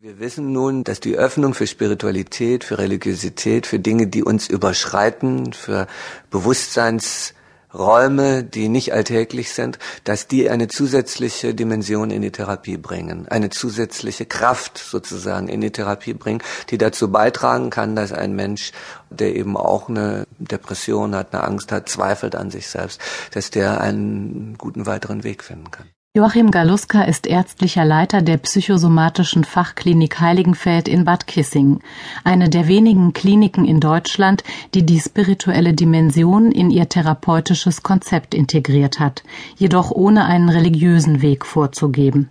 Wir wissen nun, dass die Öffnung für Spiritualität, für Religiosität, für Dinge, die uns überschreiten, für Bewusstseinsräume, die nicht alltäglich sind, dass die eine zusätzliche Dimension in die Therapie bringen, eine zusätzliche Kraft sozusagen in die Therapie bringen, die dazu beitragen kann, dass ein Mensch, der eben auch eine Depression hat, eine Angst hat, zweifelt an sich selbst, dass der einen guten weiteren Weg finden kann. Joachim Galuska ist ärztlicher Leiter der psychosomatischen Fachklinik Heiligenfeld in Bad Kissing, eine der wenigen Kliniken in Deutschland, die die spirituelle Dimension in ihr therapeutisches Konzept integriert hat, jedoch ohne einen religiösen Weg vorzugeben.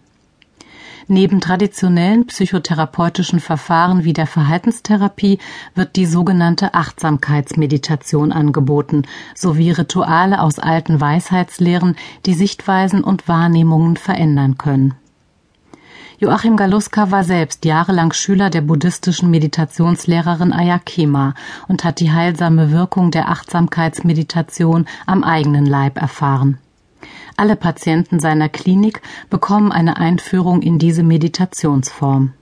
Neben traditionellen psychotherapeutischen Verfahren wie der Verhaltenstherapie wird die sogenannte Achtsamkeitsmeditation angeboten, sowie Rituale aus alten Weisheitslehren, die Sichtweisen und Wahrnehmungen verändern können. Joachim Galuska war selbst jahrelang Schüler der buddhistischen Meditationslehrerin Ayakema und hat die heilsame Wirkung der Achtsamkeitsmeditation am eigenen Leib erfahren. Alle Patienten seiner Klinik bekommen eine Einführung in diese Meditationsform.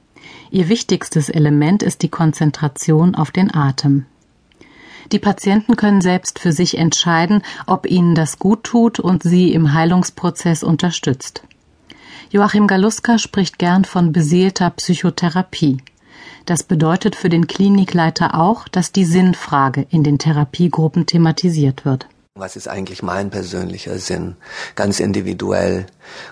Ihr wichtigstes Element ist die Konzentration auf den Atem. Die Patienten können selbst für sich entscheiden, ob ihnen das gut tut und sie im Heilungsprozess unterstützt. Joachim Galuska spricht gern von beseelter Psychotherapie. Das bedeutet für den Klinikleiter auch, dass die Sinnfrage in den Therapiegruppen thematisiert wird. Was ist eigentlich mein persönlicher Sinn? Ganz individuell.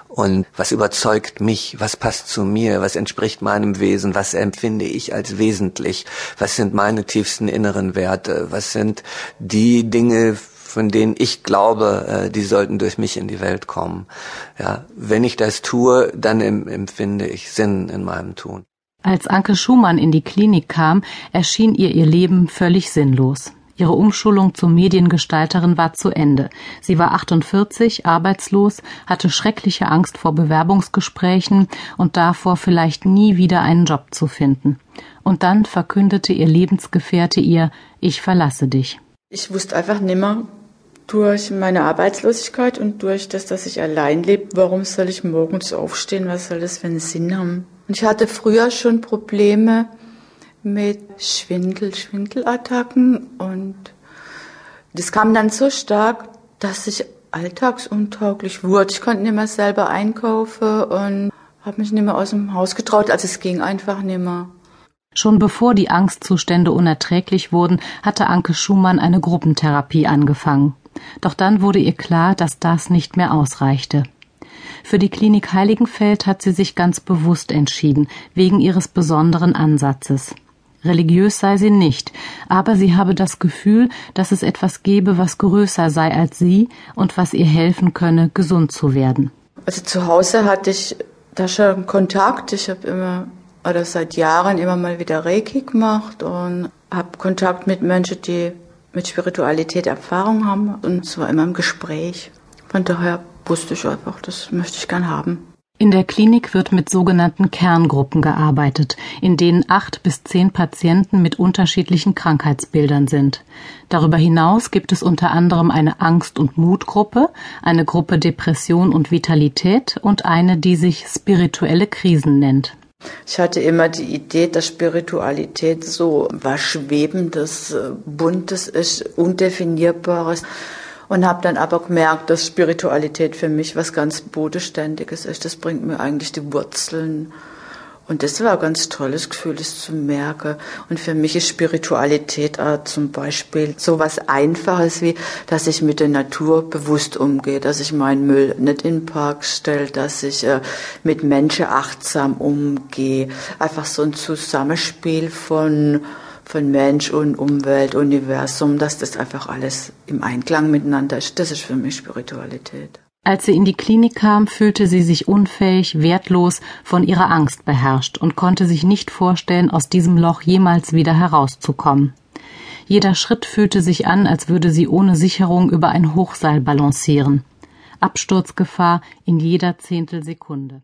Und was überzeugt mich? Was passt zu mir? Was entspricht meinem Wesen? Was empfinde ich als wesentlich? Was sind meine tiefsten inneren Werte? Was sind die Dinge, von denen ich glaube, äh, die sollten durch mich in die Welt kommen? Ja, wenn ich das tue, dann empfinde ich Sinn in meinem Tun. Als Anke Schumann in die Klinik kam, erschien ihr ihr Leben völlig sinnlos. Ihre Umschulung zur Mediengestalterin war zu Ende. Sie war 48, arbeitslos, hatte schreckliche Angst vor Bewerbungsgesprächen und davor, vielleicht nie wieder einen Job zu finden. Und dann verkündete ihr Lebensgefährte ihr, ich verlasse dich. Ich wusste einfach nimmer durch meine Arbeitslosigkeit und durch das, dass ich allein lebe, warum soll ich morgens aufstehen, was soll das für einen Sinn haben? Und ich hatte früher schon Probleme, mit Schwindel, Schwindelattacken und das kam dann so stark, dass ich alltagsuntauglich wurde. Ich konnte nicht mehr selber einkaufen und habe mich nicht mehr aus dem Haus getraut, also es ging einfach nicht mehr. Schon bevor die Angstzustände unerträglich wurden, hatte Anke Schumann eine Gruppentherapie angefangen. Doch dann wurde ihr klar, dass das nicht mehr ausreichte. Für die Klinik Heiligenfeld hat sie sich ganz bewusst entschieden, wegen ihres besonderen Ansatzes. Religiös sei sie nicht, aber sie habe das Gefühl, dass es etwas gebe, was größer sei als sie und was ihr helfen könne, gesund zu werden. Also zu Hause hatte ich da schon Kontakt. Ich habe immer oder seit Jahren immer mal wieder Reiki gemacht und habe Kontakt mit Menschen, die mit Spiritualität Erfahrung haben und es war immer im Gespräch. Von daher wusste ich einfach, das möchte ich gern haben. In der Klinik wird mit sogenannten Kerngruppen gearbeitet, in denen acht bis zehn Patienten mit unterschiedlichen Krankheitsbildern sind. Darüber hinaus gibt es unter anderem eine Angst- und Mutgruppe, eine Gruppe Depression und Vitalität und eine, die sich spirituelle Krisen nennt. Ich hatte immer die Idee, dass Spiritualität so was Schwebendes, äh, Buntes ist, Undefinierbares und habe dann aber gemerkt, dass Spiritualität für mich was ganz Bodenständiges ist. Das bringt mir eigentlich die Wurzeln. Und das war ein ganz tolles Gefühl, das zu merken. Und für mich ist Spiritualität auch zum Beispiel so was Einfaches wie, dass ich mit der Natur bewusst umgehe, dass ich meinen Müll nicht in den Park stelle, dass ich äh, mit Menschen achtsam umgehe. Einfach so ein Zusammenspiel von von Mensch und Umwelt, Universum, dass das einfach alles im Einklang miteinander ist. Das ist für mich Spiritualität. Als sie in die Klinik kam, fühlte sie sich unfähig, wertlos, von ihrer Angst beherrscht und konnte sich nicht vorstellen, aus diesem Loch jemals wieder herauszukommen. Jeder Schritt fühlte sich an, als würde sie ohne Sicherung über ein Hochseil balancieren. Absturzgefahr in jeder Zehntelsekunde.